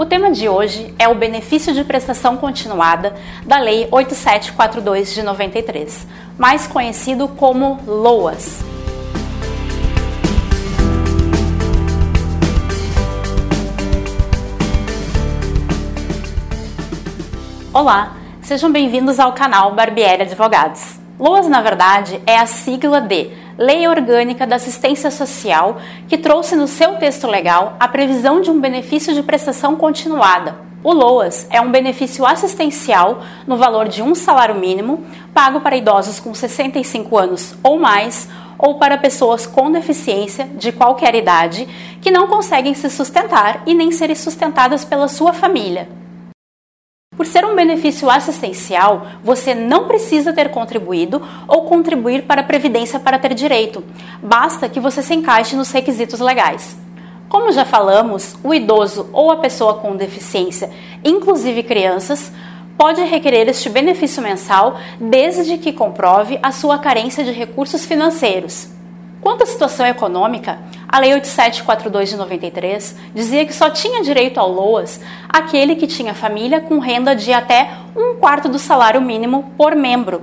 O tema de hoje é o benefício de prestação continuada da Lei 8742 de 93, mais conhecido como LOAS. Olá, sejam bem-vindos ao canal Barbieri Advogados. LOAS, na verdade, é a sigla de Lei Orgânica da Assistência Social, que trouxe no seu texto legal a previsão de um benefício de prestação continuada. O LOAS é um benefício assistencial no valor de um salário mínimo, pago para idosos com 65 anos ou mais, ou para pessoas com deficiência de qualquer idade que não conseguem se sustentar e nem serem sustentadas pela sua família. Por ser um benefício assistencial, você não precisa ter contribuído ou contribuir para a Previdência para ter direito, basta que você se encaixe nos requisitos legais. Como já falamos, o idoso ou a pessoa com deficiência, inclusive crianças, pode requerer este benefício mensal desde que comprove a sua carência de recursos financeiros. Quanto à situação econômica, a Lei 8742 de 93 dizia que só tinha direito ao LOAS aquele que tinha família com renda de até um quarto do salário mínimo por membro.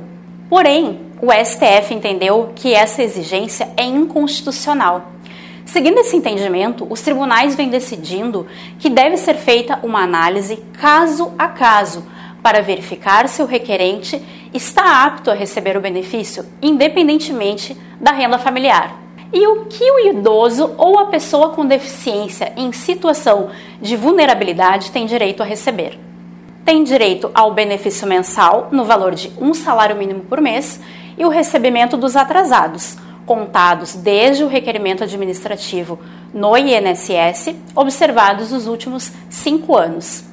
Porém, o STF entendeu que essa exigência é inconstitucional. Seguindo esse entendimento, os tribunais vêm decidindo que deve ser feita uma análise caso a caso para verificar se o requerente está apto a receber o benefício, independentemente da renda familiar. E o que o idoso ou a pessoa com deficiência em situação de vulnerabilidade tem direito a receber? Tem direito ao benefício mensal no valor de um salário mínimo por mês e o recebimento dos atrasados, contados desde o requerimento administrativo no INSS, observados nos últimos cinco anos.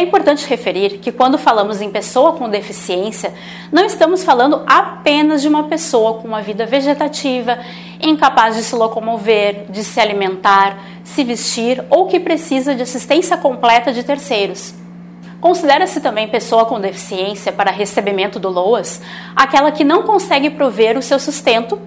É importante referir que quando falamos em pessoa com deficiência, não estamos falando apenas de uma pessoa com uma vida vegetativa, incapaz de se locomover, de se alimentar, se vestir ou que precisa de assistência completa de terceiros. Considera-se também pessoa com deficiência para recebimento do LOAS aquela que não consegue prover o seu sustento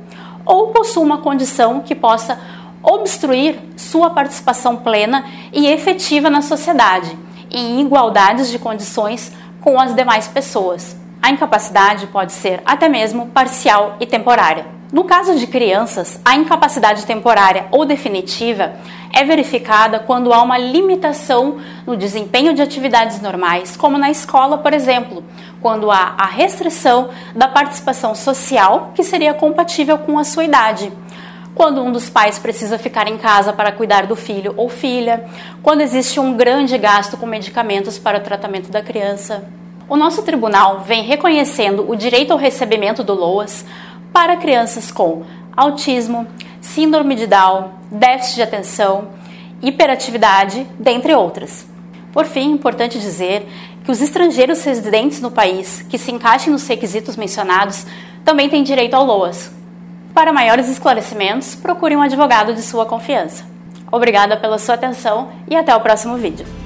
ou possui uma condição que possa obstruir sua participação plena e efetiva na sociedade em igualdades de condições com as demais pessoas. A incapacidade pode ser até mesmo parcial e temporária. No caso de crianças, a incapacidade temporária ou definitiva é verificada quando há uma limitação no desempenho de atividades normais, como na escola, por exemplo, quando há a restrição da participação social que seria compatível com a sua idade quando um dos pais precisa ficar em casa para cuidar do filho ou filha, quando existe um grande gasto com medicamentos para o tratamento da criança. O nosso tribunal vem reconhecendo o direito ao recebimento do LOAS para crianças com autismo, síndrome de Down, déficit de atenção, hiperatividade, dentre outras. Por fim, é importante dizer que os estrangeiros residentes no país que se encaixem nos requisitos mencionados também têm direito ao LOAS, para maiores esclarecimentos, procure um advogado de sua confiança. Obrigada pela sua atenção e até o próximo vídeo.